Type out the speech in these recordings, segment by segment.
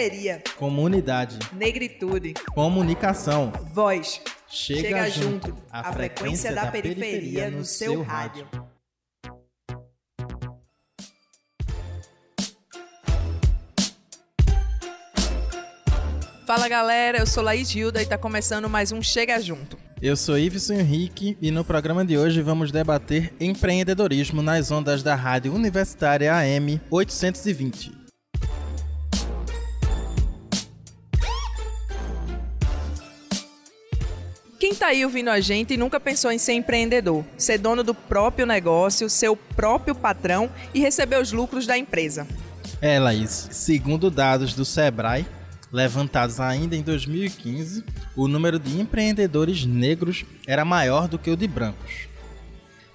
Periferia. Comunidade. Negritude. Comunicação. Voz. Chega, Chega junto. junto. A frequência da periferia no seu rádio. Fala galera, eu sou Laís Gilda e tá começando mais um Chega Junto. Eu sou Iveson Henrique e no programa de hoje vamos debater empreendedorismo nas ondas da rádio universitária AM 820. Quem tá aí ouvindo a gente e nunca pensou em ser empreendedor, ser dono do próprio negócio, ser o próprio patrão e receber os lucros da empresa? É, Laís, segundo dados do Sebrae, levantados ainda em 2015, o número de empreendedores negros era maior do que o de brancos.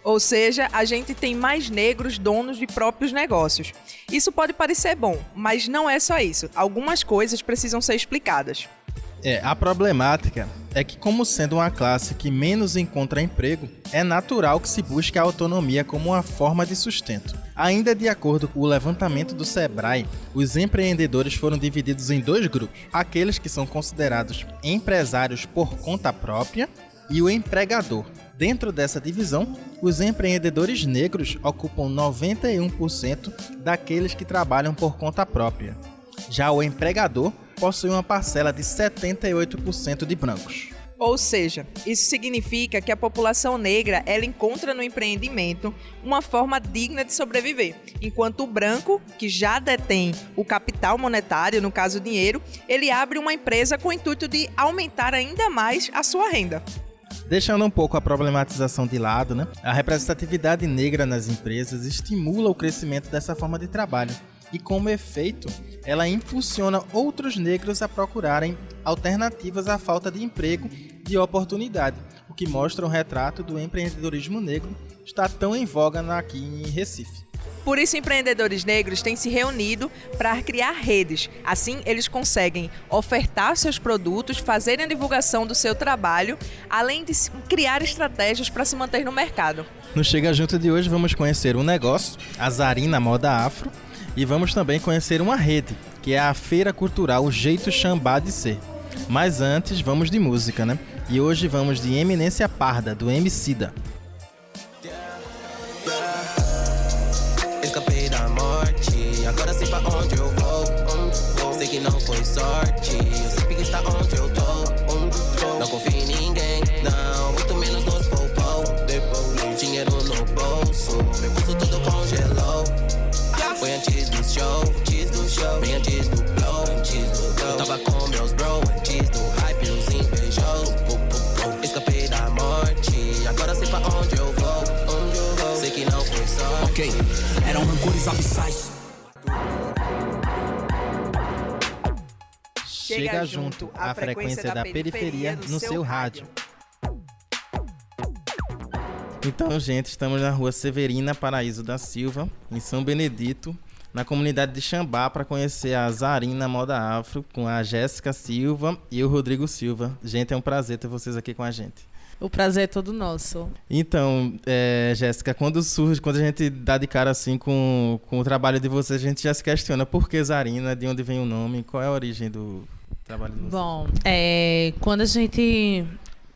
Ou seja, a gente tem mais negros donos de próprios negócios. Isso pode parecer bom, mas não é só isso. Algumas coisas precisam ser explicadas. É, a problemática é que, como sendo uma classe que menos encontra emprego, é natural que se busque a autonomia como uma forma de sustento. Ainda de acordo com o levantamento do Sebrae, os empreendedores foram divididos em dois grupos: aqueles que são considerados empresários por conta própria e o empregador. Dentro dessa divisão, os empreendedores negros ocupam 91% daqueles que trabalham por conta própria. Já o empregador possui uma parcela de 78% de brancos. Ou seja, isso significa que a população negra ela encontra no empreendimento uma forma digna de sobreviver, enquanto o branco, que já detém o capital monetário, no caso o dinheiro, ele abre uma empresa com o intuito de aumentar ainda mais a sua renda. Deixando um pouco a problematização de lado, né? a representatividade negra nas empresas estimula o crescimento dessa forma de trabalho e, como efeito, ela impulsiona outros negros a procurarem alternativas à falta de emprego e oportunidade, o que mostra um retrato do empreendedorismo negro está tão em voga aqui em Recife. Por isso, empreendedores negros têm se reunido para criar redes. Assim, eles conseguem ofertar seus produtos, fazerem a divulgação do seu trabalho, além de criar estratégias para se manter no mercado. No Chega Junto de hoje, vamos conhecer um negócio, a Zarina Moda Afro, e vamos também conhecer uma rede, que é a Feira Cultural Jeito Xambá de Ser. Mas antes, vamos de música, né? E hoje vamos de Eminência Parda, do Emicida. Escapei da morte, agora sei pra onde eu vou. Sei que não foi sorte, eu sei que está onde eu tô. Abissais. Chega junto, a frequência da periferia no seu rádio. Então, gente, estamos na rua Severina Paraíso da Silva, em São Benedito, na comunidade de Xambá, para conhecer a Zarina Moda Afro com a Jéssica Silva e o Rodrigo Silva. Gente, é um prazer ter vocês aqui com a gente. O prazer é todo nosso. Então, é, Jéssica, quando surge, quando a gente dá de cara assim com, com o trabalho de vocês, a gente já se questiona por que Zarina, de onde vem o nome, qual é a origem do trabalho de vocês? Bom, é, quando a gente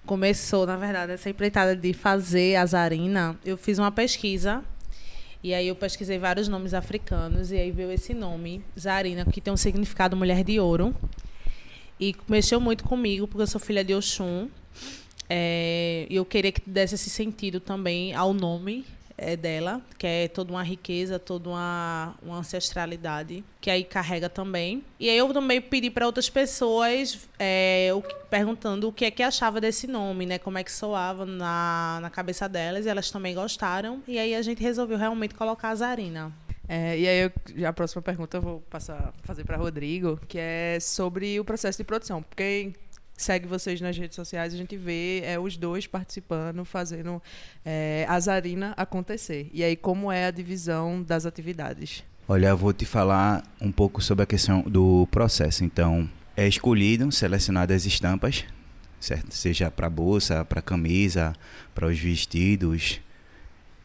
começou, na verdade, essa empreitada de fazer a Zarina, eu fiz uma pesquisa. E aí eu pesquisei vários nomes africanos e aí veio esse nome, Zarina, que tem um significado mulher de ouro. E mexeu muito comigo, porque eu sou filha de Oxum. É, e eu queria que desse esse sentido também ao nome é, dela, que é toda uma riqueza, toda uma, uma ancestralidade, que aí carrega também. E aí eu também pedi para outras pessoas é, o, perguntando o que é que achava desse nome, né? Como é que soava na, na cabeça delas, e elas também gostaram. E aí a gente resolveu realmente colocar a Zarina. É, e aí, eu, a próxima pergunta eu vou passar fazer para Rodrigo, que é sobre o processo de produção. Porque segue vocês nas redes sociais, a gente vê é, os dois participando, fazendo é, a Zarina acontecer. E aí, como é a divisão das atividades? Olha, eu vou te falar um pouco sobre a questão do processo. Então, é escolhido, selecionado as estampas, certo? Seja para bolsa, para camisa, para os vestidos,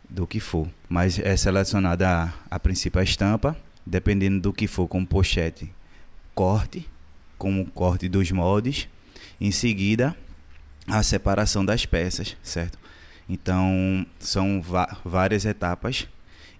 do que for. Mas é selecionada a, a princípio a estampa, dependendo do que for, como pochete corte, como corte dos moldes, em seguida a separação das peças, certo? Então são várias etapas.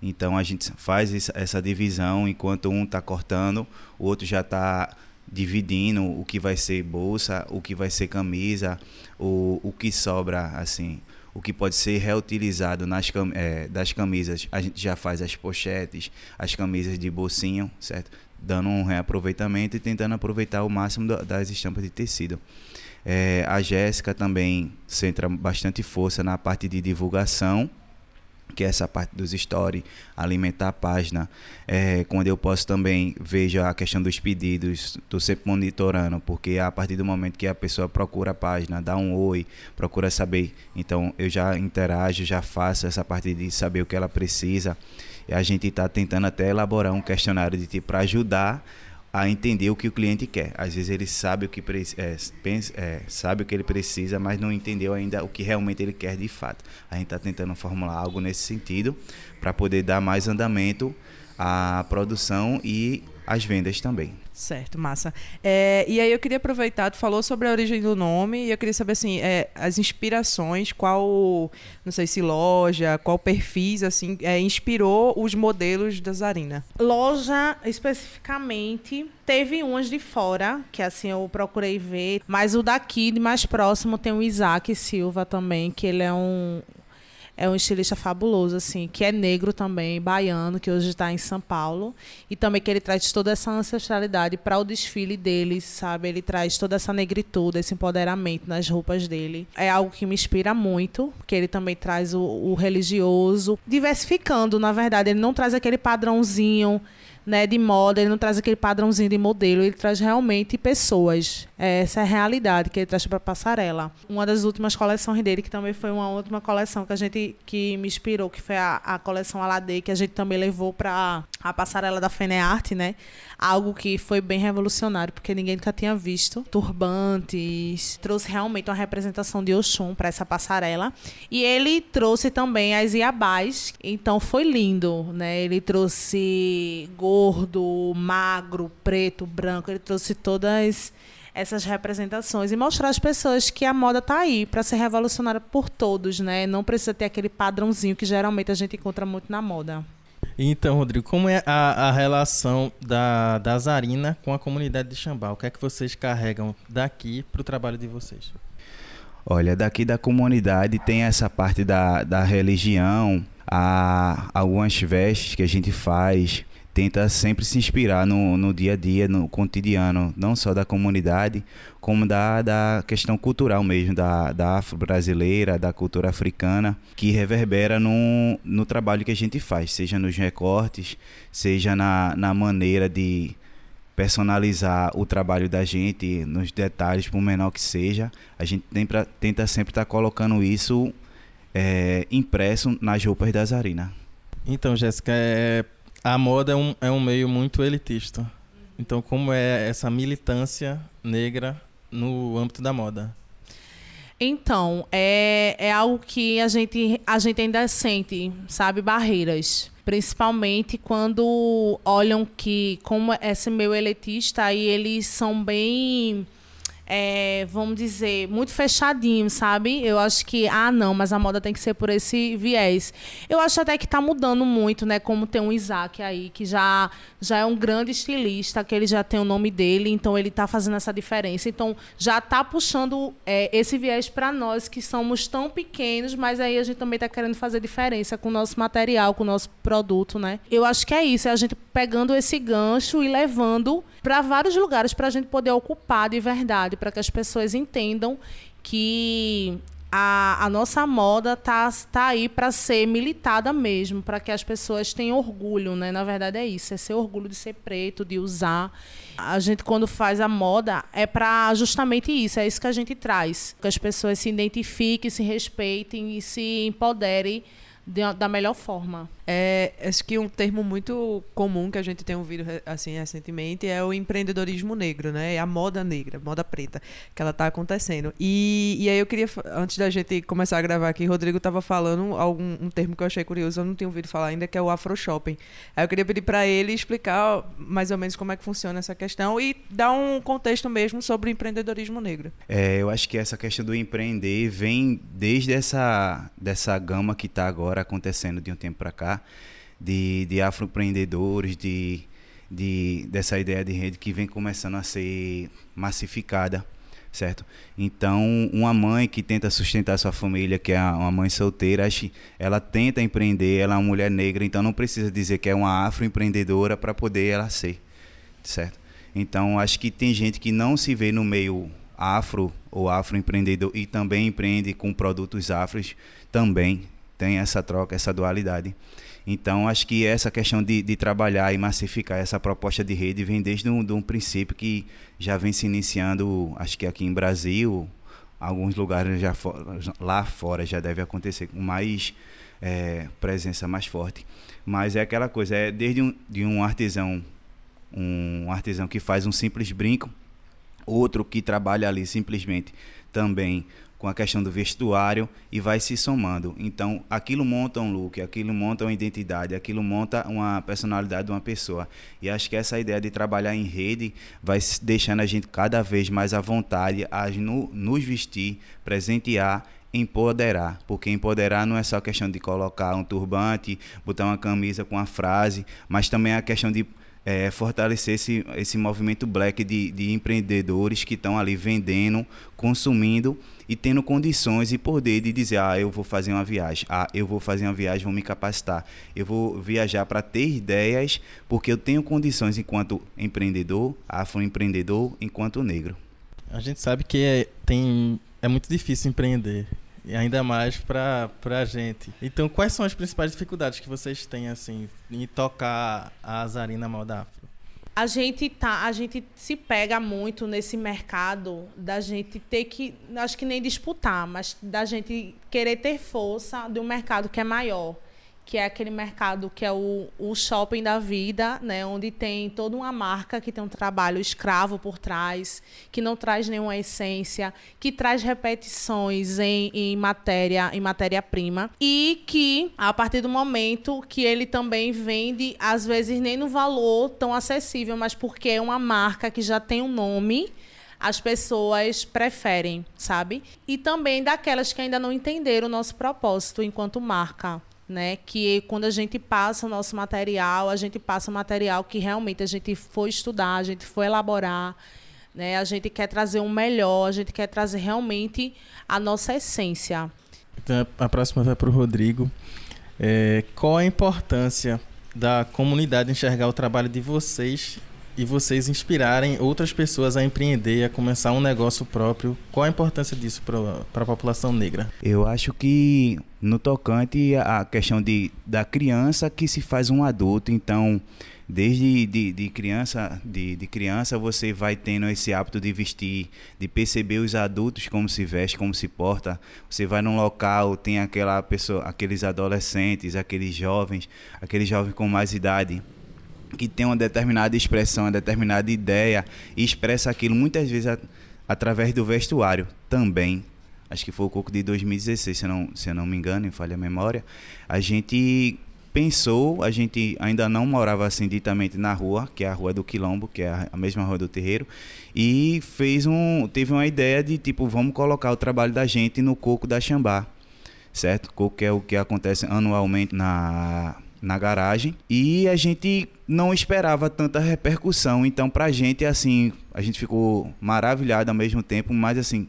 Então a gente faz essa divisão enquanto um está cortando, o outro já está dividindo o que vai ser bolsa, o que vai ser camisa, o, o que sobra assim o que pode ser reutilizado nas cam é, das camisas. A gente já faz as pochetes, as camisas de bolsinho, certo? Dando um reaproveitamento e tentando aproveitar o máximo das estampas de tecido. É, a Jéssica também centra bastante força na parte de divulgação que é essa parte dos stories, alimentar a página. É, quando eu posso também vejo a questão dos pedidos, estou sempre monitorando, porque a partir do momento que a pessoa procura a página, dá um oi, procura saber, então eu já interajo, já faço essa parte de saber o que ela precisa. A gente está tentando até elaborar um questionário de tipo para ajudar a entender o que o cliente quer. Às vezes ele sabe o que é, pensa, é, sabe o que ele precisa, mas não entendeu ainda o que realmente ele quer de fato. A gente está tentando formular algo nesse sentido para poder dar mais andamento à produção e às vendas também. Certo, massa. É, e aí eu queria aproveitar, tu falou sobre a origem do nome, e eu queria saber assim, é, as inspirações, qual, não sei se loja, qual perfis, assim, é, inspirou os modelos da Zarina? Loja, especificamente, teve umas de fora, que assim eu procurei ver, mas o daqui, de mais próximo, tem o Isaac Silva também, que ele é um, é um estilista fabuloso, assim, que é negro também, baiano, que hoje está em São Paulo. E também que ele traz toda essa ancestralidade para o desfile dele, sabe? Ele traz toda essa negritude, esse empoderamento nas roupas dele. É algo que me inspira muito, que ele também traz o, o religioso, diversificando, na verdade. Ele não traz aquele padrãozinho né, de moda, ele não traz aquele padrãozinho de modelo, ele traz realmente pessoas. É, essa é a realidade que ele traz para a passarela. Uma das últimas coleções dele, que também foi uma última coleção que a gente que me inspirou, que foi a, a coleção Aladei, que a gente também levou para a passarela da Fenearte, né? Algo que foi bem revolucionário, porque ninguém nunca tinha visto. Turbantes, trouxe realmente uma representação de Oxum para essa passarela. E ele trouxe também as Iabás, então foi lindo, né? Ele trouxe gordo, magro, preto, branco, ele trouxe todas essas representações e mostrar às pessoas que a moda está aí para ser revolucionária por todos, né? Não precisa ter aquele padrãozinho que geralmente a gente encontra muito na moda. Então, Rodrigo, como é a, a relação da, da Zarina com a comunidade de Xambá? O que é que vocês carregam daqui para o trabalho de vocês? Olha, daqui da comunidade tem essa parte da, da religião, a, algumas vestes que a gente faz, tenta sempre se inspirar no, no dia a dia, no cotidiano, não só da comunidade, como da, da questão cultural mesmo, da, da afro-brasileira, da cultura africana, que reverbera no, no trabalho que a gente faz, seja nos recortes, seja na, na maneira de personalizar o trabalho da gente, nos detalhes, por menor que seja. A gente tenta, tenta sempre estar tá colocando isso é, impresso nas roupas da Zarina. Então, Jéssica, é, a moda é um, é um meio muito elitista. Então, como é essa militância negra no âmbito da moda? Então, é, é algo que a gente, a gente ainda sente, sabe, barreiras. Principalmente quando olham que, como esse meio elitista, aí eles são bem é, vamos dizer, muito fechadinho, sabe? Eu acho que, ah, não, mas a moda tem que ser por esse viés. Eu acho até que está mudando muito, né? Como tem um Isaac aí, que já, já é um grande estilista, que ele já tem o nome dele, então ele está fazendo essa diferença. Então, já está puxando é, esse viés para nós, que somos tão pequenos, mas aí a gente também está querendo fazer diferença com o nosso material, com o nosso produto, né? Eu acho que é isso, é a gente pegando esse gancho e levando para vários lugares para a gente poder ocupar de verdade, para que as pessoas entendam que a, a nossa moda tá, tá aí para ser militada mesmo, para que as pessoas tenham orgulho, né? Na verdade é isso, é ser orgulho de ser preto, de usar. A gente quando faz a moda é para justamente isso, é isso que a gente traz, que as pessoas se identifiquem, se respeitem e se empoderem de, da melhor forma. É, acho que um termo muito comum que a gente tem ouvido assim recentemente é o empreendedorismo negro, né? É a moda negra, moda preta, que ela está acontecendo. E, e aí eu queria, antes da gente começar a gravar aqui, Rodrigo estava falando algum um termo que eu achei curioso, eu não tinha ouvido falar ainda, que é o afro shopping. Aí eu queria pedir para ele explicar mais ou menos como é que funciona essa questão e dar um contexto mesmo sobre o empreendedorismo negro. É, eu acho que essa questão do empreender vem desde essa dessa gama que está agora acontecendo de um tempo para cá de, de afroempreendedores, de, de, dessa ideia de rede que vem começando a ser massificada, certo? Então, uma mãe que tenta sustentar sua família, que é uma mãe solteira, ela tenta empreender, ela é uma mulher negra, então não precisa dizer que é uma afroempreendedora para poder ela ser, certo? Então, acho que tem gente que não se vê no meio afro ou afroempreendedor e também empreende com produtos afros, também tem essa troca, essa dualidade. Então, acho que essa questão de, de trabalhar e massificar essa proposta de rede vem desde um, de um princípio que já vem se iniciando, acho que aqui em Brasil, alguns lugares já for, lá fora já deve acontecer com mais é, presença mais forte. Mas é aquela coisa, é desde um, de um artesão, um artesão que faz um simples brinco, outro que trabalha ali simplesmente também com a questão do vestuário e vai se somando. Então, aquilo monta um look, aquilo monta uma identidade, aquilo monta uma personalidade de uma pessoa. E acho que essa ideia de trabalhar em rede vai deixando a gente cada vez mais à vontade a no, nos vestir, presentear empoderar, porque empoderar não é só questão de colocar um turbante, botar uma camisa com a frase, mas também é a questão de é, fortalecer esse, esse movimento black de, de empreendedores que estão ali vendendo, consumindo e tendo condições e poder de dizer, ah, eu vou fazer uma viagem, ah, eu vou fazer uma viagem, vou me capacitar, eu vou viajar para ter ideias, porque eu tenho condições enquanto empreendedor, afroempreendedor, enquanto negro. A gente sabe que é, tem, é muito difícil empreender. E ainda mais para a gente. Então, quais são as principais dificuldades que vocês têm, assim, em tocar a Azarina Moda Afro? a gente tá, a gente se pega muito nesse mercado da gente ter que, acho que nem disputar, mas da gente querer ter força de um mercado que é maior que é aquele mercado que é o, o shopping da vida, né, onde tem toda uma marca que tem um trabalho escravo por trás, que não traz nenhuma essência, que traz repetições em, em matéria em matéria-prima. E que a partir do momento que ele também vende às vezes nem no valor tão acessível, mas porque é uma marca que já tem um nome as pessoas preferem, sabe? E também daquelas que ainda não entenderam o nosso propósito enquanto marca né? Que quando a gente passa o nosso material, a gente passa material que realmente a gente foi estudar, a gente foi elaborar, né? A gente quer trazer um melhor, a gente quer trazer realmente a nossa essência. Então, a próxima vai para o Rodrigo. É, qual a importância da comunidade enxergar o trabalho de vocês e vocês inspirarem outras pessoas a empreender, a começar um negócio próprio. Qual a importância disso para a população negra? Eu acho que no tocante a questão de, da criança que se faz um adulto, então desde de, de criança de, de, criança você vai tendo esse hábito de vestir de perceber os adultos como se veste como se porta você vai num local tem aquela pessoa aqueles adolescentes aqueles jovens aqueles jovens com mais idade que tem uma determinada expressão, uma determinada ideia e expressa aquilo muitas vezes a, através do vestuário também. Acho que foi o Coco de 2016, se eu não, se não me engano, em falha a memória. A gente pensou, a gente ainda não morava assim ditamente na rua, que é a rua do Quilombo, que é a mesma rua do terreiro, e fez um, teve uma ideia de tipo, vamos colocar o trabalho da gente no Coco da Xambá, certo? Coco é o que acontece anualmente na na garagem e a gente não esperava tanta repercussão. Então, pra gente, assim, a gente ficou maravilhado ao mesmo tempo, mas assim,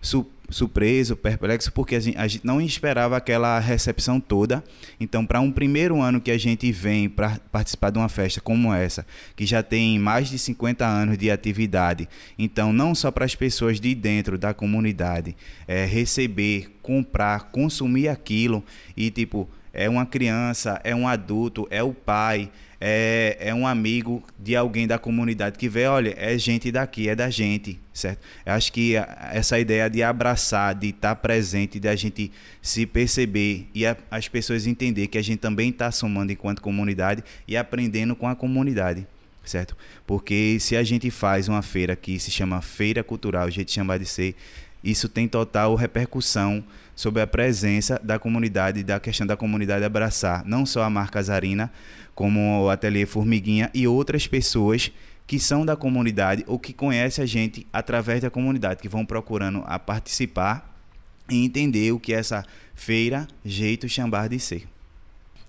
su surpreso, perplexo, porque a gente, a gente, não esperava aquela recepção toda. Então, para um primeiro ano que a gente vem para participar de uma festa como essa, que já tem mais de 50 anos de atividade, então, não só para as pessoas de dentro da comunidade é, receber, comprar, consumir aquilo e, tipo, é uma criança, é um adulto, é o pai, é, é um amigo de alguém da comunidade que vê, olha, é gente daqui, é da gente, certo? Eu acho que essa ideia de abraçar, de estar presente, de a gente se perceber e a, as pessoas entender que a gente também está somando enquanto comunidade e aprendendo com a comunidade, certo? Porque se a gente faz uma feira que se chama Feira Cultural, a gente chama de ser, isso tem total repercussão sobre a presença da comunidade, da questão da comunidade abraçar, não só a marca Zarina, como o Ateliê Formiguinha e outras pessoas que são da comunidade ou que conhecem a gente através da comunidade, que vão procurando a participar e entender o que é essa feira, jeito chambar de ser.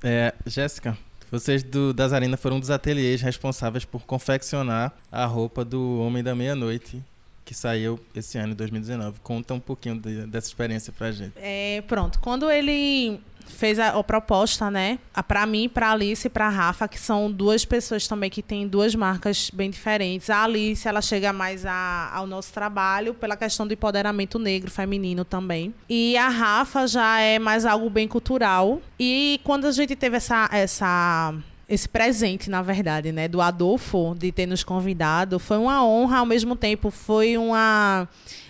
É, Jéssica, vocês do das Arena foram um dos ateliês responsáveis por confeccionar a roupa do Homem da Meia-Noite, que saiu esse ano, 2019. Conta um pouquinho de, dessa experiência pra gente. É, pronto, quando ele fez a, a proposta, né? Para mim, para Alice e para Rafa, que são duas pessoas também que têm duas marcas bem diferentes. A Alice, ela chega mais a, ao nosso trabalho pela questão do empoderamento negro feminino também. E a Rafa já é mais algo bem cultural. E quando a gente teve essa essa esse presente, na verdade, né, do Adolfo de ter nos convidado, foi uma honra, ao mesmo tempo foi uma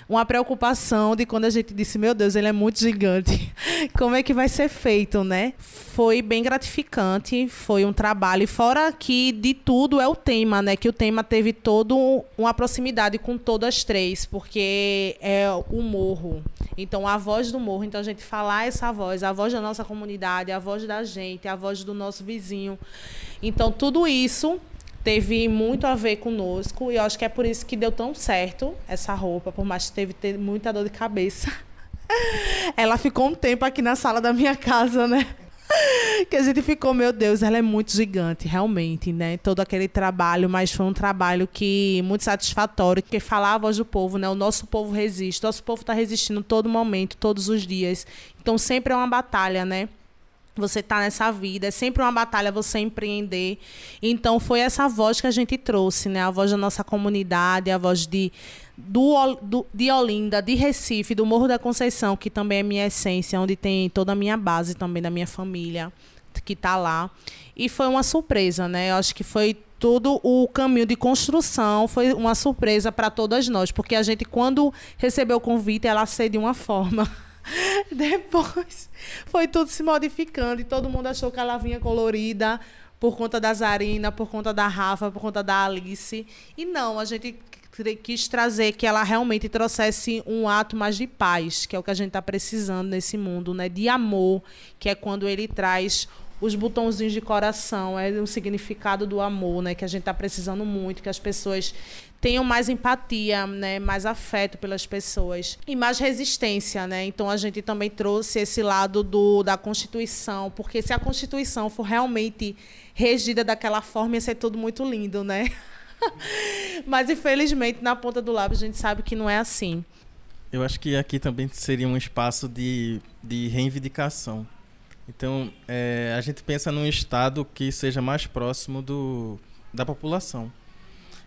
uma preocupação de quando a gente disse, meu Deus, ele é muito gigante. Como é que vai ser feito, né? Foi bem gratificante, foi um trabalho. Fora que de tudo é o tema, né? Que o tema teve todo uma proximidade com todas as três, porque é o morro. Então, a voz do morro. Então, a gente falar essa voz, a voz da nossa comunidade, a voz da gente, a voz do nosso vizinho. Então, tudo isso teve muito a ver conosco e eu acho que é por isso que deu tão certo essa roupa, por mais que teve ter muita dor de cabeça. Ela ficou um tempo aqui na sala da minha casa, né? que a gente ficou, meu Deus, ela é muito gigante, realmente, né? Todo aquele trabalho, mas foi um trabalho que muito satisfatório, que falar a voz do povo, né? O nosso povo resiste, o nosso povo está resistindo todo momento, todos os dias. Então sempre é uma batalha, né? Você tá nessa vida, é sempre uma batalha você empreender. Então foi essa voz que a gente trouxe, né? A voz da nossa comunidade, a voz de do, do, de Olinda, de Recife, do Morro da Conceição, que também é minha essência, onde tem toda a minha base também da minha família que está lá. E foi uma surpresa, né? Eu acho que foi todo o caminho de construção foi uma surpresa para todas nós, porque a gente quando recebeu o convite, ela saiu de uma forma Depois foi tudo se modificando e todo mundo achou que ela vinha colorida por conta da Zarina, por conta da Rafa, por conta da Alice. E não, a gente quis trazer que ela realmente trouxesse um ato mais de paz, que é o que a gente está precisando nesse mundo, né? De amor, que é quando ele traz os botãozinhos de coração, é o significado do amor, né? Que a gente está precisando muito, que as pessoas tenham mais empatia, né, mais afeto pelas pessoas e mais resistência, né? Então a gente também trouxe esse lado do da Constituição, porque se a Constituição for realmente regida daquela forma, ia ser tudo muito lindo, né? Mas infelizmente na ponta do lápis a gente sabe que não é assim. Eu acho que aqui também seria um espaço de, de reivindicação. Então, é, a gente pensa num Estado que seja mais próximo do, da população.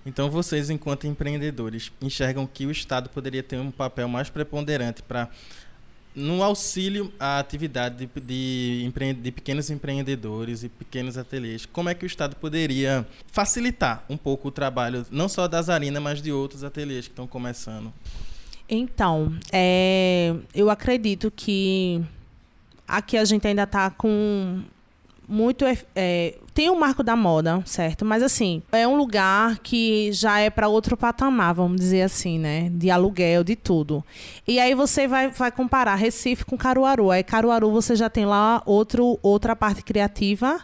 Então, vocês, enquanto empreendedores, enxergam que o Estado poderia ter um papel mais preponderante para no auxílio à atividade de, de, de, pequenos empreendedores e pequenos ateliês, como é que o Estado poderia facilitar um pouco o trabalho, não só da Zarina, mas de outros ateliês que estão começando? Então, é, eu acredito que aqui a gente ainda está com muito. É, tem o marco da moda, certo? Mas assim, é um lugar que já é para outro patamar, vamos dizer assim, né? De aluguel, de tudo. E aí você vai, vai comparar Recife com Caruaru. Aí Caruaru você já tem lá outro, outra parte criativa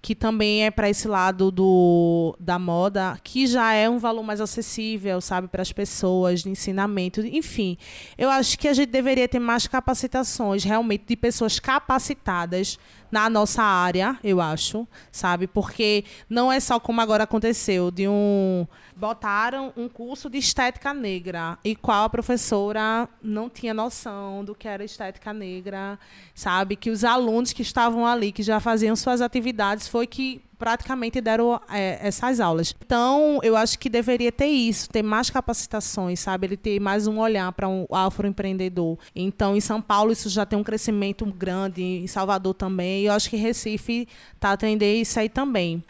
que também é para esse lado do, da moda, que já é um valor mais acessível, sabe, para as pessoas, de ensinamento, enfim. Eu acho que a gente deveria ter mais capacitações, realmente, de pessoas capacitadas na nossa área, eu acho, sabe? Porque não é só como agora aconteceu, de um botaram um curso de estética negra e qual a professora não tinha noção do que era estética negra, sabe? Que os alunos que estavam ali, que já faziam suas atividades, foi que praticamente deram é, essas aulas. Então, eu acho que deveria ter isso, ter mais capacitações, sabe? Ele ter mais um olhar para um afroempreendedor. Então, em São Paulo, isso já tem um crescimento grande, em Salvador também, e eu acho que Recife está atendendo isso aí também.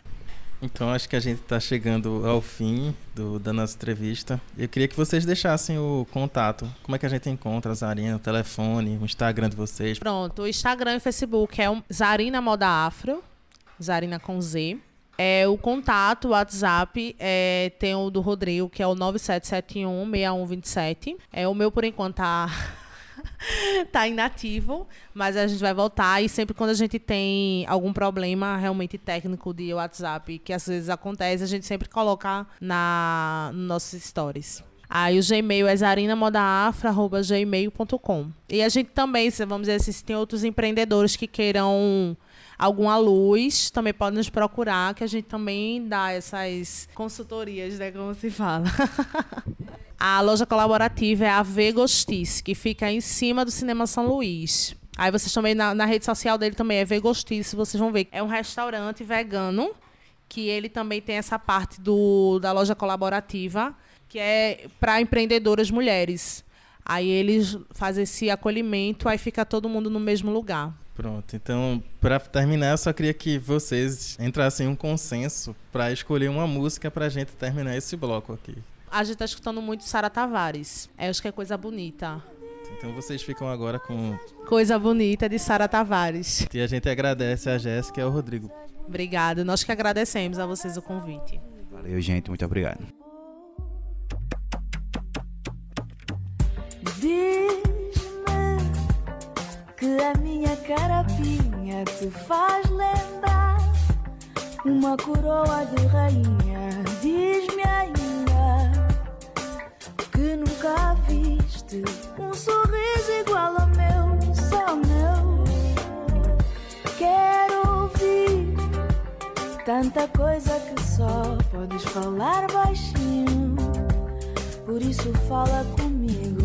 Então acho que a gente está chegando ao fim do, da nossa entrevista. Eu queria que vocês deixassem o contato. Como é que a gente encontra a Zarina, o telefone, o Instagram de vocês? Pronto, o Instagram e o Facebook é um Zarina Moda Afro, Zarina com Z. É, o contato, o WhatsApp, é, tem o do Rodrigo, que é o 9771-6127. É, o meu, por enquanto, tá tá inativo, mas a gente vai voltar e sempre quando a gente tem algum problema realmente técnico de WhatsApp, que às vezes acontece, a gente sempre coloca na nos nossos stories. Aí o Gmail é zarinamodaafra.gmail.com. E a gente também, vamos dizer assim, se tem outros empreendedores que queiram alguma luz, também pode nos procurar, que a gente também dá essas consultorias, né, como se fala. A loja colaborativa é a Vegostice, que fica em cima do Cinema São Luís. Aí vocês também, na, na rede social dele também é Vegostice, vocês vão ver. É um restaurante vegano, que ele também tem essa parte do, da loja colaborativa, que é para empreendedoras mulheres. Aí eles fazem esse acolhimento, aí fica todo mundo no mesmo lugar. Pronto, então, para terminar, eu só queria que vocês entrassem em um consenso para escolher uma música para a gente terminar esse bloco aqui. A gente tá escutando muito Sara Tavares. É, acho que é coisa bonita. Então vocês ficam agora com. Coisa bonita de Sara Tavares. E a gente agradece a Jéssica e ao Rodrigo. Obrigada. Nós que agradecemos a vocês o convite. Valeu, gente. Muito obrigado. Diz-me que a minha carapinha te faz lembrar uma coroa de rainha. Diz-me ainda que nunca viste um sorriso igual ao meu, só meu. Quero ouvir tanta coisa que só podes falar baixinho. Por isso fala comigo,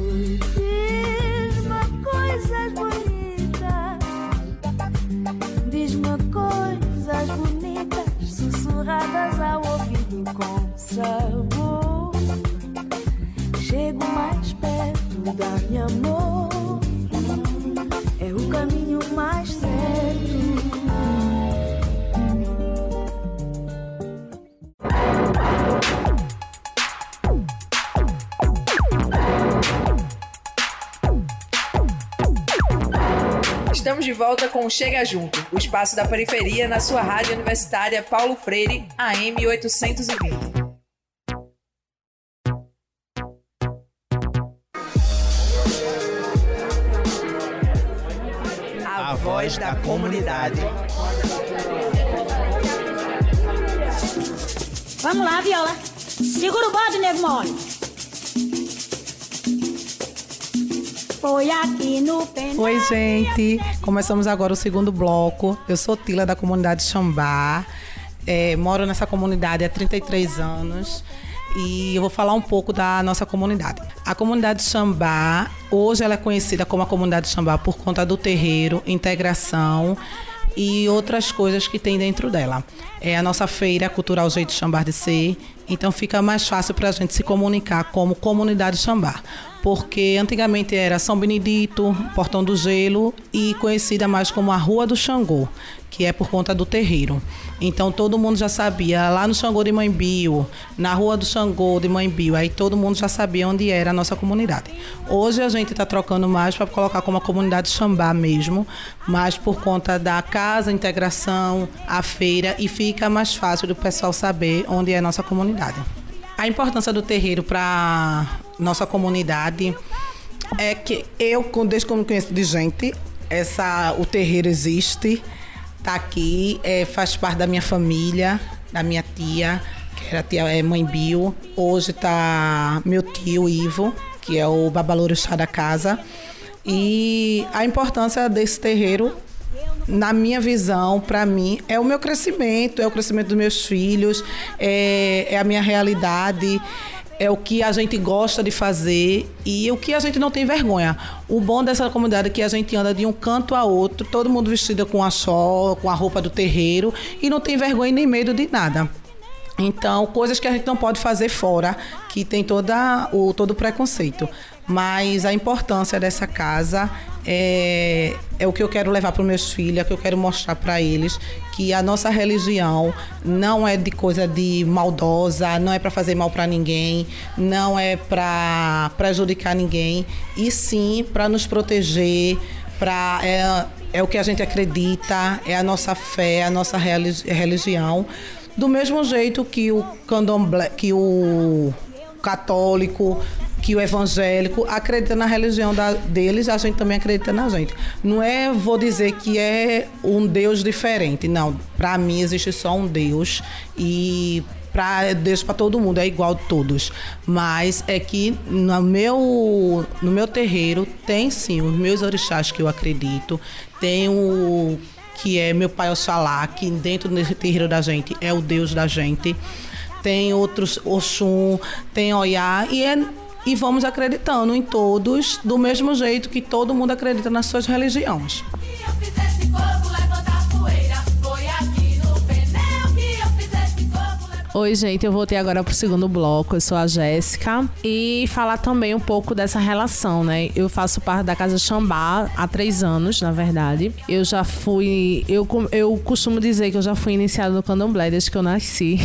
diz-me coisas bonitas, sussurradas ao ouvido com sabor chego mais perto, dá-me amor. Estamos de volta com Chega Junto, o espaço da periferia na sua rádio universitária Paulo Freire, AM 820. voz da comunidade. Vamos lá, Viola. Segura o bode, nego mole. Foi aqui no Oi, gente. Começamos agora o segundo bloco. Eu sou Tila da comunidade Xambá. É, moro nessa comunidade há 33 anos e eu vou falar um pouco da nossa comunidade. A comunidade Xambá, hoje ela é conhecida como a comunidade Xambá por conta do terreiro, integração e outras coisas que tem dentro dela. É a nossa feira cultural Jeito Xambar de Ser, então fica mais fácil para a gente se comunicar como comunidade Xambar, porque antigamente era São Benedito, Portão do Gelo e conhecida mais como a Rua do Xangô, que é por conta do terreiro. Então todo mundo já sabia, lá no Xangô de Mãe Bio, na Rua do Xangô de Mãe Bio, aí todo mundo já sabia onde era a nossa comunidade. Hoje a gente está trocando mais para colocar como a comunidade Xambá mesmo, mas por conta da casa, integração, a feira e fica mais fácil do pessoal saber onde é a nossa comunidade. A importância do terreiro para nossa comunidade é que eu, desde que eu me conheço de gente, essa, o terreiro existe, está aqui, é, faz parte da minha família, da minha tia, que era tia é, mãe Bio. Hoje está meu tio Ivo, que é o babalouro chá da casa. E a importância desse terreiro na minha visão, para mim, é o meu crescimento, é o crescimento dos meus filhos, é, é a minha realidade é o que a gente gosta de fazer e o que a gente não tem vergonha. O bom dessa comunidade é que a gente anda de um canto a outro, todo mundo vestido com a sol, com a roupa do terreiro e não tem vergonha nem medo de nada. Então, coisas que a gente não pode fazer fora, que tem toda o todo o preconceito. Mas a importância dessa casa é, é o que eu quero levar para os meus filhos, é o que eu quero mostrar para eles que a nossa religião não é de coisa de maldosa, não é para fazer mal para ninguém, não é para prejudicar ninguém, e sim para nos proteger, para é, é o que a gente acredita, é a nossa fé, a nossa religião. Do mesmo jeito que o candomblé, que o católico, que o evangélico acredita na religião da, deles, a gente também acredita na gente. Não é, vou dizer que é um Deus diferente, não. Para mim existe só um Deus e para Deus para todo mundo é igual a todos, mas é que no meu no meu terreiro tem sim os meus orixás que eu acredito, tem o que é meu pai Oxalá, que dentro desse terreiro da gente é o Deus da gente. Tem outros Oxum, tem Oiá e é e vamos acreditando em todos do mesmo jeito que todo mundo acredita nas suas religiões. Oi, gente, eu voltei agora pro segundo bloco. Eu sou a Jéssica e falar também um pouco dessa relação, né? Eu faço parte da Casa Xambá há três anos, na verdade. Eu já fui. Eu, eu costumo dizer que eu já fui iniciada no candomblé desde que eu nasci,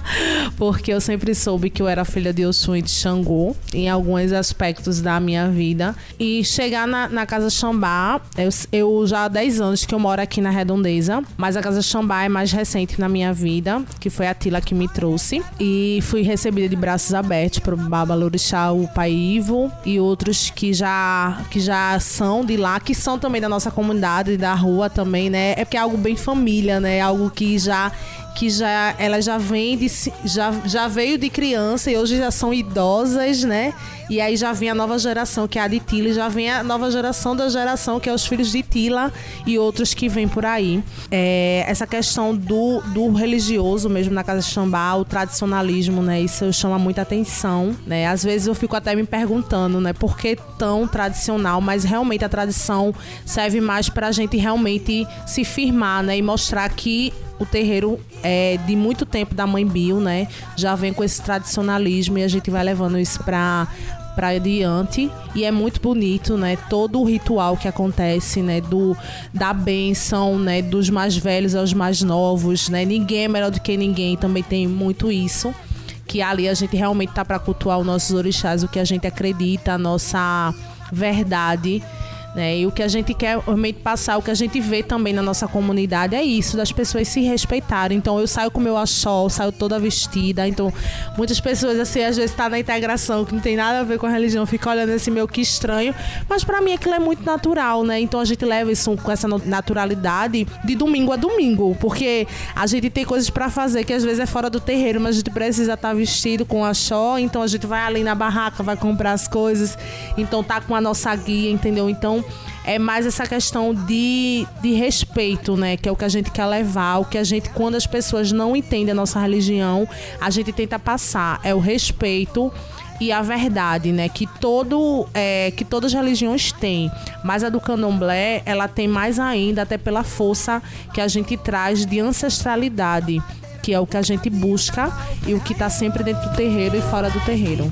porque eu sempre soube que eu era filha de Oxum e de Xangô em alguns aspectos da minha vida. E chegar na, na Casa Xambá, eu, eu já há 10 anos que eu moro aqui na Redondeza, mas a Casa Xambá é mais recente na minha vida, que foi a Tila que me me trouxe e fui recebida de braços abertos por Baba Lorixá, o Pai Ivo e outros que já, que já são de lá, que são também da nossa comunidade, da rua também, né? É porque é algo bem família, né? É algo que já que já ela já vem de, já, já veio de criança e hoje já são idosas, né? E aí já vem a nova geração, que é a de Tila, e já vem a nova geração da geração, que é os filhos de Tila e outros que vêm por aí. É, essa questão do, do religioso mesmo na Casa de Xambá, o tradicionalismo, né? Isso chama muita atenção, né? Às vezes eu fico até me perguntando, né? Por que tão tradicional? Mas realmente a tradição serve mais para a gente realmente se firmar, né? E mostrar que o terreiro é de muito tempo da mãe Bill, né? Já vem com esse tradicionalismo e a gente vai levando isso para para adiante e é muito bonito, né? Todo o ritual que acontece, né? Do da benção, né? Dos mais velhos aos mais novos, né? Ninguém é melhor do que ninguém. Também tem muito isso que ali a gente realmente tá para cultuar os nossos orixás, o que a gente acredita, a nossa verdade né? E o que a gente quer realmente passar, o que a gente vê também na nossa comunidade é isso, das pessoas se respeitarem. Então eu saio com meu achol, saio toda vestida. Então muitas pessoas assim, às vezes tá na integração, que não tem nada a ver com a religião, fica olhando esse meu que estranho. Mas para mim aquilo é muito natural, né? Então a gente leva isso com essa naturalidade de domingo a domingo. Porque a gente tem coisas para fazer que às vezes é fora do terreiro, mas a gente precisa estar tá vestido com achó. Então a gente vai ali na barraca, vai comprar as coisas. Então tá com a nossa guia, entendeu? Então é mais essa questão de, de respeito, né? Que é o que a gente quer levar, o que a gente, quando as pessoas não entendem a nossa religião, a gente tenta passar. É o respeito e a verdade, né? Que todo, é, que todas as religiões têm, mas a do Candomblé ela tem mais ainda, até pela força que a gente traz de ancestralidade, que é o que a gente busca e o que está sempre dentro do terreiro e fora do terreiro.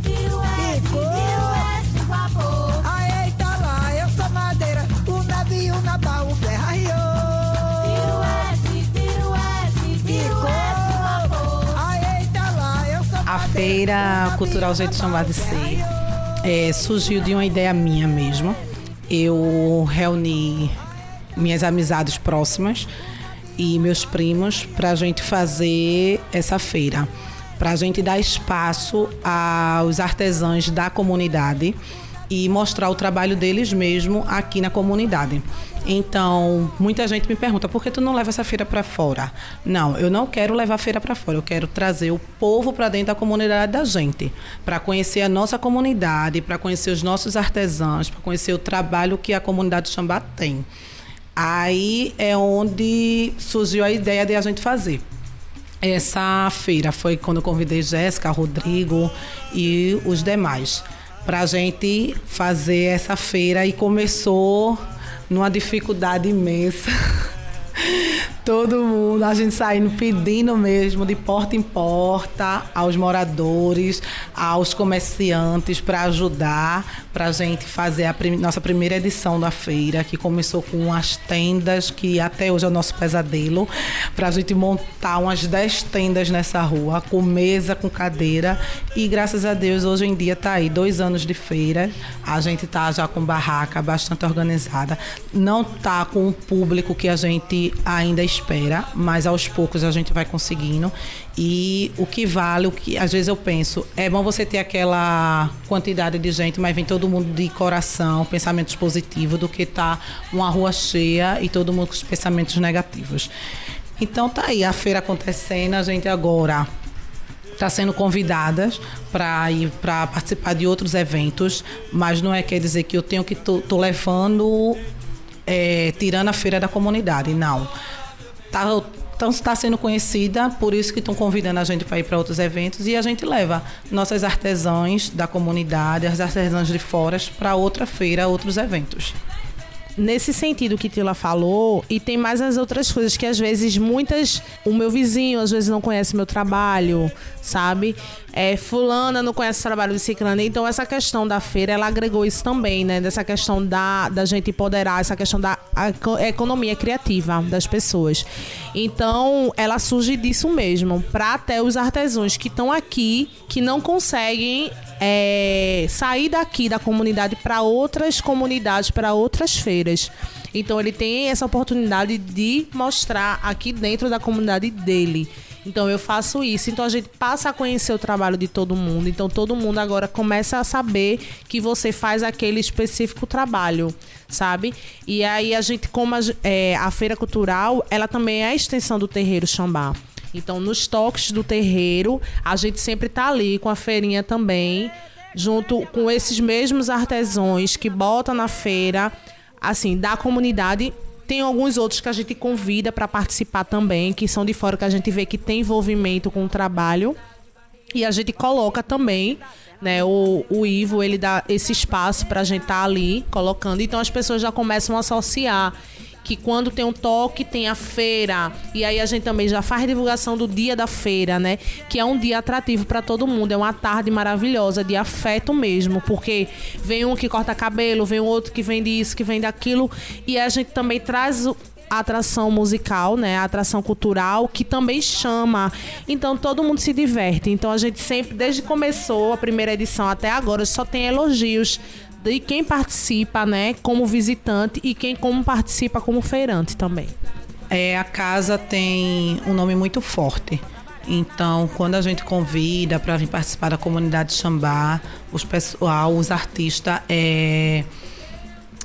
Feira Cultural Jeito de Ser é, surgiu de uma ideia minha mesmo. Eu reuni minhas amizades próximas e meus primos para a gente fazer essa feira, para a gente dar espaço aos artesãos da comunidade e mostrar o trabalho deles mesmo aqui na comunidade. Então, muita gente me pergunta: por que tu não leva essa feira para fora? Não, eu não quero levar a feira para fora, eu quero trazer o povo para dentro da comunidade da gente, para conhecer a nossa comunidade, para conhecer os nossos artesãos, para conhecer o trabalho que a comunidade de Xambá tem. Aí é onde surgiu a ideia de a gente fazer. Essa feira foi quando eu convidei Jéssica, Rodrigo e os demais para a gente fazer essa feira e começou numa dificuldade imensa. Todo mundo, a gente saindo pedindo mesmo de porta em porta aos moradores, aos comerciantes para ajudar, para a gente fazer a prim nossa primeira edição da feira, que começou com as tendas, que até hoje é o nosso pesadelo, para a gente montar umas 10 tendas nessa rua, com mesa, com cadeira. E graças a Deus, hoje em dia está aí, dois anos de feira, a gente está já com barraca bastante organizada. Não está com o público que a gente ainda espera, mas aos poucos a gente vai conseguindo. E o que vale, o que às vezes eu penso, é bom você ter aquela quantidade de gente, mas vem todo mundo de coração, pensamentos positivos, do que tá uma rua cheia e todo mundo com os pensamentos negativos. Então tá aí a feira acontecendo, a gente agora está sendo convidadas para ir para participar de outros eventos, mas não é quer dizer que eu tenho que tô, tô levando é, tirando a feira da comunidade, não. Tá, está sendo conhecida, por isso que estão convidando a gente para ir para outros eventos e a gente leva nossas artesãs da comunidade, as artesãs de fora para outra feira, outros eventos nesse sentido que Tila falou, e tem mais as outras coisas que às vezes muitas. O meu vizinho às vezes não conhece meu trabalho, sabe? É, fulana não conhece o trabalho de Ciclana. Então, essa questão da feira, ela agregou isso também, né? Dessa questão da, da gente empoderar, essa questão da economia criativa das pessoas. Então, ela surge disso mesmo, para até os artesãos que estão aqui, que não conseguem é, sair daqui da comunidade para outras comunidades, para outras feiras. Então ele tem essa oportunidade de mostrar aqui dentro da comunidade dele. Então eu faço isso. Então a gente passa a conhecer o trabalho de todo mundo. Então todo mundo agora começa a saber que você faz aquele específico trabalho, sabe? E aí a gente, como a, é, a feira cultural, ela também é a extensão do terreiro Xambá. Então, nos toques do terreiro, a gente sempre tá ali com a feirinha também, junto com esses mesmos artesãos que botam na feira, assim, da comunidade. Tem alguns outros que a gente convida para participar também, que são de fora, que a gente vê que tem envolvimento com o trabalho. E a gente coloca também, né? O, o Ivo, ele dá esse espaço para a gente estar tá ali colocando. Então as pessoas já começam a associar que quando tem um toque tem a feira e aí a gente também já faz divulgação do dia da feira, né? Que é um dia atrativo para todo mundo, é uma tarde maravilhosa de afeto mesmo, porque vem um que corta cabelo, vem outro que vende isso, que vende aquilo e a gente também traz a atração musical, né? A atração cultural que também chama. Então todo mundo se diverte. Então a gente sempre, desde que começou a primeira edição até agora, só tem elogios de quem participa, né, como visitante e quem como participa como feirante também. É, a casa tem um nome muito forte. Então, quando a gente convida para vir participar da comunidade Xambá, os pessoal, os artistas, é,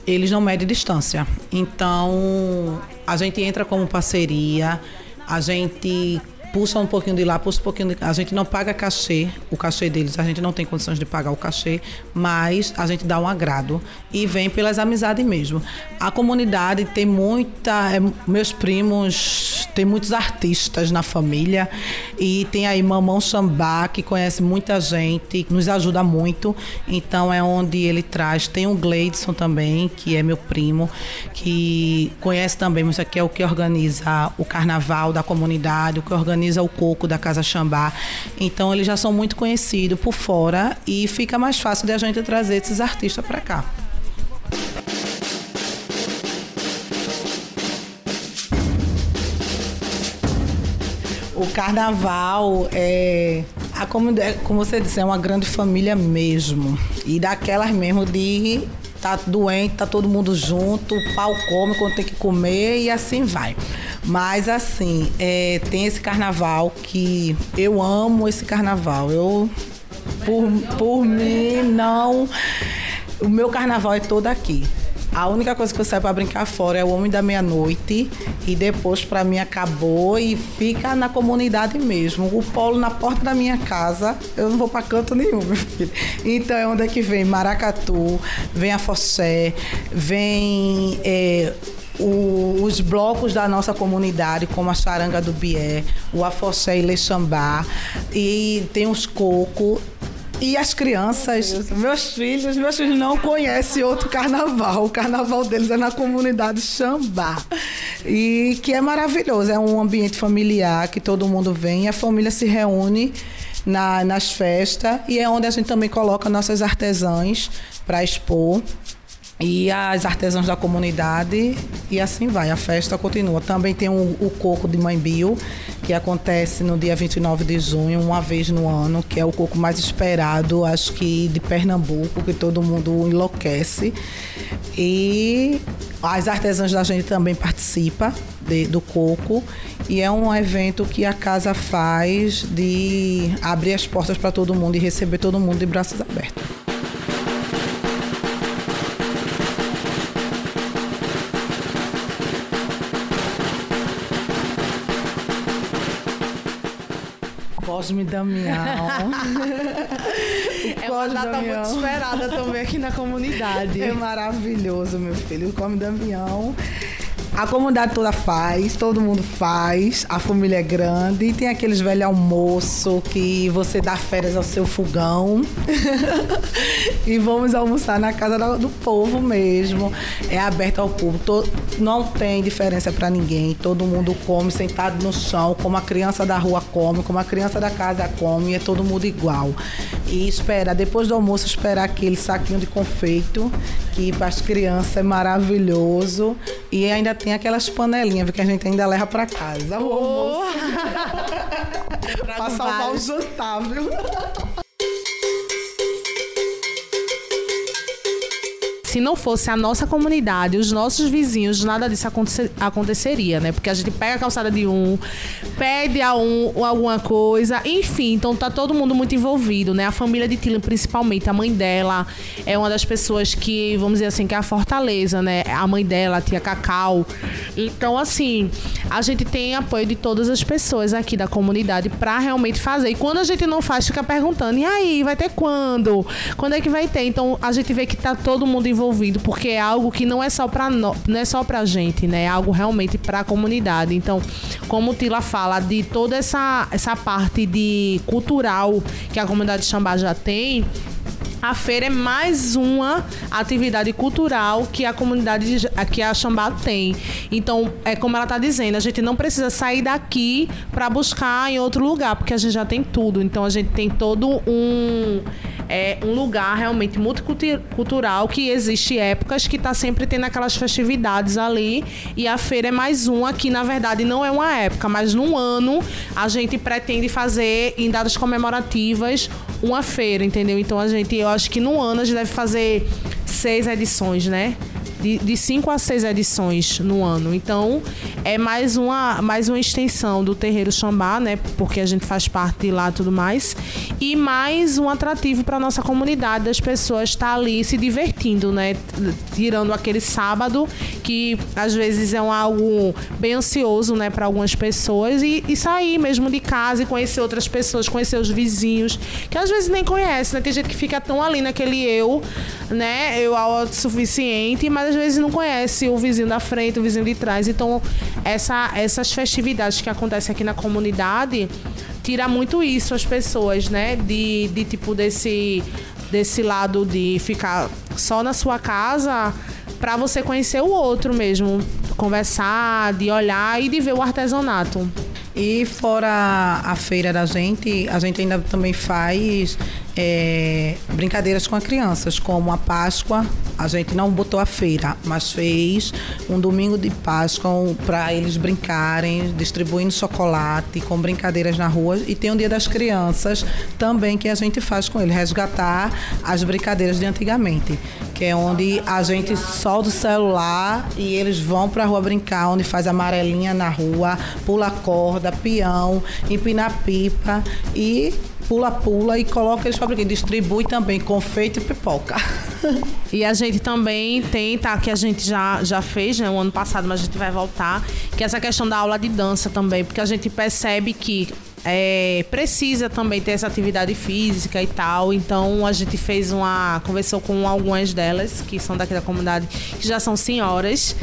eles não medem distância. Então, a gente entra como parceria, a gente puxa um pouquinho de lá, puxa um pouquinho de... A gente não paga cachê, o cachê deles, a gente não tem condições de pagar o cachê, mas a gente dá um agrado e vem pelas amizades mesmo. A comunidade tem muita... É, meus primos, tem muitos artistas na família e tem aí Mamão Xambá, que conhece muita gente, nos ajuda muito, então é onde ele traz. Tem o Gleidson também, que é meu primo, que conhece também, mas aqui é o que organiza o carnaval da comunidade, o que organiza organiza o coco da Casa Xambá. Então eles já são muito conhecidos por fora e fica mais fácil de a gente trazer esses artistas para cá. O carnaval é, a comunidade, como você disse, é uma grande família mesmo. E daquelas mesmo de tá doente, tá todo mundo junto, o pau come quando tem que comer e assim vai. Mas assim, é, tem esse carnaval que eu amo esse carnaval. Eu, por, por mim, não. O meu carnaval é todo aqui. A única coisa que eu saio para brincar fora é o Homem da Meia-Noite. E depois, para mim, acabou e fica na comunidade mesmo. O polo na porta da minha casa, eu não vou para canto nenhum, meu filho. Então é onde é que vem Maracatu, vem a Fossé, vem. É, o, os blocos da nossa comunidade, como a Charanga do Bié, o Afoxé e Lexambá, e tem os cocos. E as crianças, meus filhos, meus filhos não conhecem outro carnaval. O carnaval deles é na comunidade Xambá. E que é maravilhoso. É um ambiente familiar que todo mundo vem, a família se reúne na, nas festas e é onde a gente também coloca nossas artesãs para expor e as artesãs da comunidade e assim vai, a festa continua. Também tem o, o coco de Mãe Bio, que acontece no dia 29 de junho, uma vez no ano, que é o coco mais esperado, acho que de Pernambuco, que todo mundo enlouquece. E as artesãs da gente também participam de, do coco e é um evento que a casa faz de abrir as portas para todo mundo e receber todo mundo de braços abertos. Cosme Damião. É uma data muito esperada também aqui na comunidade. É maravilhoso, meu filho. O Come Damião. A comunidade toda faz, todo mundo faz, a família é grande, tem aqueles velhos almoço que você dá férias ao seu fogão. e vamos almoçar na casa do povo mesmo. É aberto ao público, não tem diferença para ninguém. Todo mundo come sentado no chão, como a criança da rua come, como a criança da casa come, é todo mundo igual. E espera, depois do almoço, esperar aquele saquinho de confeito, que para as crianças é maravilhoso. E ainda tem aquelas panelinhas que a gente ainda leva para casa. O almoço. pra salvar o jantar, viu? Se não fosse a nossa comunidade, os nossos vizinhos, nada disso acontecer, aconteceria, né? Porque a gente pega a calçada de um, pede a um alguma coisa, enfim, então tá todo mundo muito envolvido, né? A família de Tilan, principalmente, a mãe dela é uma das pessoas que, vamos dizer assim, que é a fortaleza, né? A mãe dela, a tia Cacau. Então, assim, a gente tem apoio de todas as pessoas aqui da comunidade para realmente fazer. E quando a gente não faz, fica perguntando: e aí, vai ter quando? Quando é que vai ter? Então, a gente vê que tá todo mundo envolvido porque é algo que não é só para não é só pra gente, né? É algo realmente para a comunidade. Então, como o Tila fala de toda essa essa parte de cultural que a comunidade Xambá já tem, a feira é mais uma atividade cultural que a comunidade que a Xambá tem. Então, é como ela está dizendo, a gente não precisa sair daqui para buscar em outro lugar, porque a gente já tem tudo. Então, a gente tem todo um é um lugar realmente multicultural que existe épocas que está sempre tendo aquelas festividades ali e a feira é mais uma que na verdade não é uma época, mas num ano a gente pretende fazer em datas comemorativas uma feira, entendeu? Então a gente, eu acho que no ano a gente deve fazer seis edições, né? De, de cinco a seis edições no ano. Então, é mais uma, mais uma extensão do Terreiro Xambá, né? Porque a gente faz parte de lá e tudo mais. E mais um atrativo para nossa comunidade das pessoas estar tá ali se divertindo, né? Tirando aquele sábado, que às vezes é um algo bem ansioso, né, para algumas pessoas, e, e, sair mesmo de casa e conhecer outras pessoas, conhecer os vizinhos, que às vezes nem conhece, né? Tem gente que fica tão ali naquele eu, né? Eu autossuficiente, mas às vezes não conhece o vizinho da frente, o vizinho de trás. Então, essa, essas festividades que acontecem aqui na comunidade tira muito isso as pessoas, né? De, de tipo desse desse lado de ficar só na sua casa para você conhecer o outro mesmo, conversar, de olhar e de ver o artesanato. E fora a feira da gente, a gente ainda também faz é, brincadeiras com as crianças, como a Páscoa. A gente não botou a feira, mas fez um domingo de Páscoa para eles brincarem, distribuindo chocolate, com brincadeiras na rua. E tem o Dia das Crianças também que a gente faz com eles, resgatar as brincadeiras de antigamente, que é onde a gente solta o celular e eles vão para a rua brincar, onde faz amarelinha na rua, pula corda, peão, empinar pipa e pula-pula e coloca eles para. Distribui também confeito e pipoca. E a gente também tem, tá, que a gente já, já fez, né, o ano passado, mas a gente vai voltar, que é essa questão da aula de dança também, porque a gente percebe que é, precisa também ter essa atividade física e tal. Então a gente fez uma. conversou com algumas delas, que são daqui da comunidade, que já são senhoras,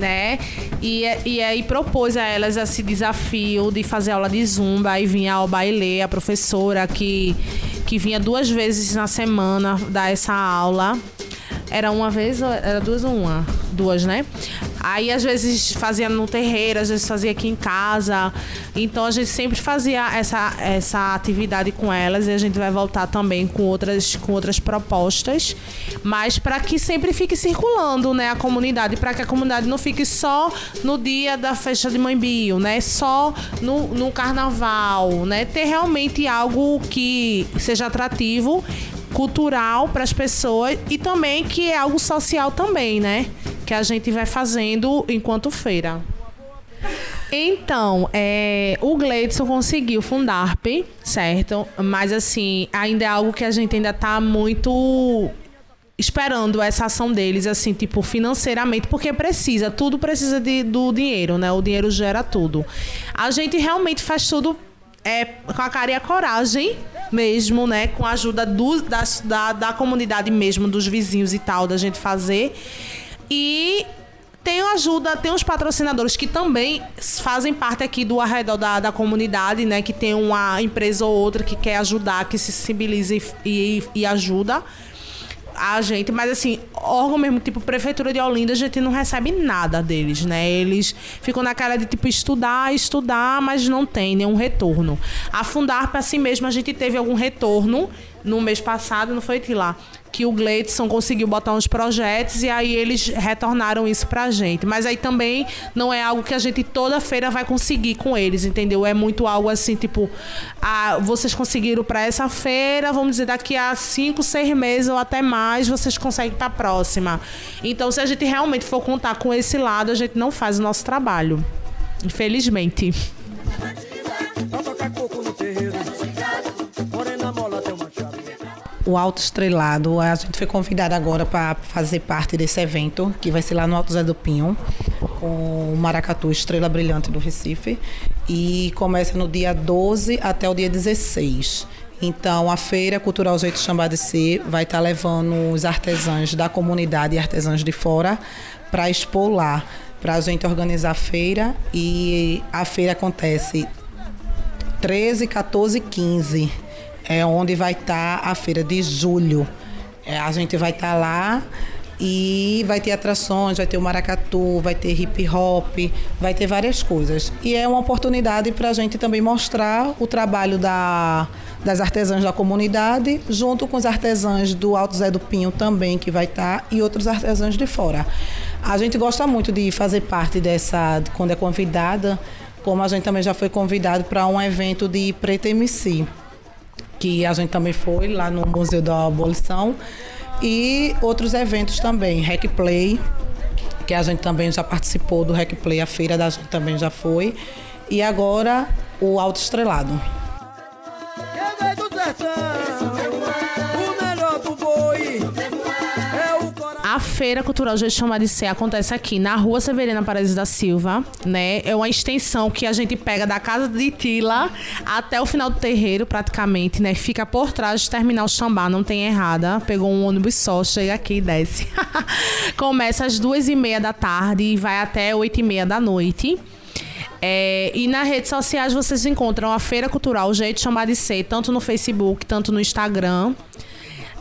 né? E, e aí propôs a elas esse desafio de fazer aula de zumba. Aí vinha a baile, a professora que que vinha duas vezes na semana dar essa aula. Era uma vez, era duas ou uma? Duas, né? Aí às vezes fazia no terreiro, às vezes fazia aqui em casa. Então a gente sempre fazia essa, essa atividade com elas e a gente vai voltar também com outras, com outras propostas. Mas para que sempre fique circulando, né, a comunidade, para que a comunidade não fique só no dia da festa de Mãe Bio, né? Só no, no carnaval, né? Ter realmente algo que seja atrativo cultural para as pessoas e também que é algo social também, né? Que a gente vai fazendo enquanto feira. Então, é, o Gleidson conseguiu Fundarp, certo? Mas assim, ainda é algo que a gente ainda tá muito esperando essa ação deles, assim, tipo, financeiramente, porque precisa, tudo precisa de, do dinheiro, né? O dinheiro gera tudo. A gente realmente faz tudo é, com a cara e a coragem mesmo, né? Com a ajuda do, das- da, da comunidade mesmo, dos vizinhos e tal, da gente fazer. E tem ajuda, tem os patrocinadores que também fazem parte aqui do arredor da, da comunidade, né? Que tem uma empresa ou outra que quer ajudar, que se sensibiliza e, e, e ajuda a gente, mas assim, órgão mesmo, tipo Prefeitura de Olinda, a gente não recebe nada deles, né? Eles ficam naquela de tipo estudar, estudar, mas não tem nenhum retorno. A Fundarp, assim mesmo, a gente teve algum retorno no mês passado, não foi Tila? Que o Gleidson conseguiu botar uns projetos e aí eles retornaram isso pra gente. Mas aí também não é algo que a gente toda feira vai conseguir com eles, entendeu? É muito algo assim, tipo, ah, vocês conseguiram pra essa feira, vamos dizer, daqui a cinco, seis meses ou até mais, vocês conseguem pra próxima. Então, se a gente realmente for contar com esse lado, a gente não faz o nosso trabalho. Infelizmente. Pra tocar coco O Alto Estrelado, a gente foi convidada agora para fazer parte desse evento, que vai ser lá no Alto Zé do Pinho, com o Maracatu Estrela Brilhante do Recife. E começa no dia 12 até o dia 16. Então, a Feira Cultural Jeito Chambá de Ser vai estar levando os artesãos da comunidade e artesãos de fora para expor lá, para a gente organizar a feira. E a feira acontece 13, 14 e 15 é onde vai estar a feira de julho. É, a gente vai estar lá e vai ter atrações, vai ter o maracatu, vai ter hip hop, vai ter várias coisas. E é uma oportunidade para a gente também mostrar o trabalho da, das artesãs da comunidade, junto com os artesãos do Alto Zé do Pinho também, que vai estar, e outros artesãos de fora. A gente gosta muito de fazer parte dessa, quando é convidada, como a gente também já foi convidado para um evento de Preta MC que a gente também foi lá no Museu da Abolição e outros eventos também, Hack Play, que a gente também já participou do Hack Play, a feira da gente também já foi, e agora o Alto Estrelado. Feira Cultural de Ser acontece aqui na Rua Severina Paredes da Silva, né? É uma extensão que a gente pega da casa de Tila até o final do terreiro, praticamente, né? Fica por trás do terminal Xambá, não tem errada. Pegou um ônibus só, chega aqui e desce. Começa às duas e meia da tarde e vai até oito e meia da noite. É, e nas redes sociais vocês encontram a Feira Cultural Jeito Chamar de Ser, tanto no Facebook, tanto no Instagram.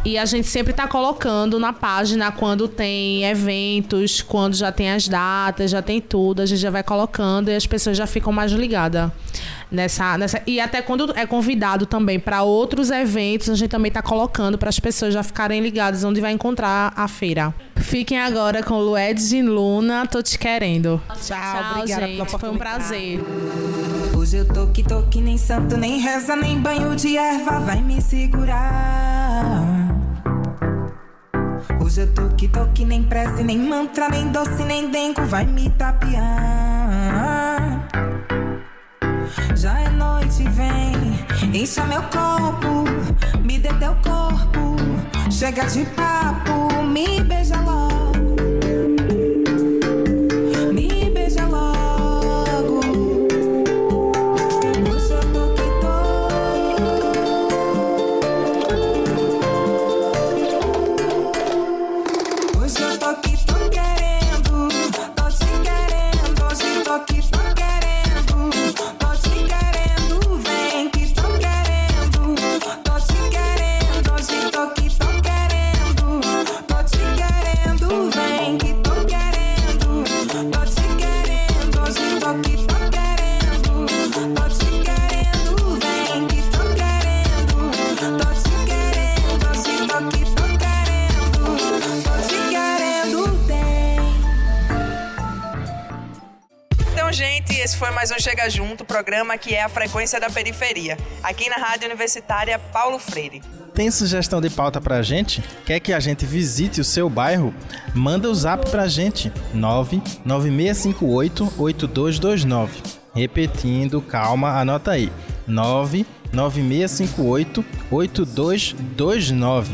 E a gente sempre está colocando na página quando tem eventos, quando já tem as datas, já tem tudo, a gente já vai colocando e as pessoas já ficam mais ligadas nessa, nessa. E até quando é convidado também para outros eventos, a gente também está colocando para as pessoas já ficarem ligadas onde vai encontrar a feira. Fiquem agora com Luedes e Luna, tô te querendo. Tchau, obrigada gente. Foi um prazer. Hoje eu tô que tô que nem santo, nem reza, nem banho de erva vai me segurar. Hoje eu tô que tô que nem prece, nem mantra, nem doce, nem dengo vai me tapear. Já é noite, vem, encha meu copo, me dê teu corpo, chega de papo, me beija logo. Mais um Chega Junto, programa que é a frequência da periferia, aqui na Rádio Universitária Paulo Freire. Tem sugestão de pauta pra gente? Quer que a gente visite o seu bairro? Manda o zap pra gente. 99658-8229. Repetindo, calma, anota aí. 99658-8229.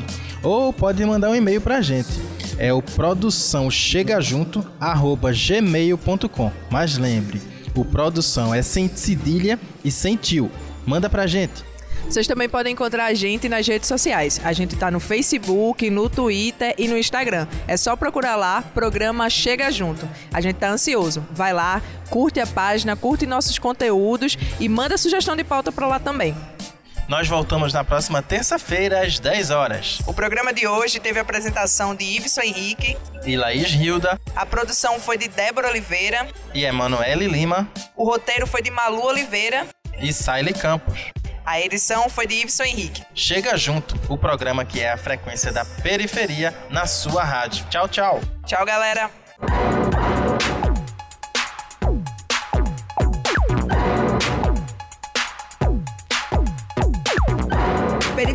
Ou pode mandar um e-mail pra gente. É o produção chega junto gmail.com. Mas lembre, o produção é sem cedilha e sem tio. Manda pra gente. Vocês também podem encontrar a gente nas redes sociais. A gente tá no Facebook, no Twitter e no Instagram. É só procurar lá, programa Chega Junto. A gente tá ansioso. Vai lá, curte a página, curte nossos conteúdos e manda sugestão de pauta pra lá também. Nós voltamos na próxima terça-feira, às 10 horas. O programa de hoje teve a apresentação de Iveson Henrique, E Laís Hilda a produção foi de Débora Oliveira, e Emanuele Lima o roteiro foi de Malu Oliveira, e Saile Campos. a edição foi de Iveson Henrique. Chega junto, o programa que é a frequência da periferia na sua rádio. Tchau, tchau. Tchau, galera!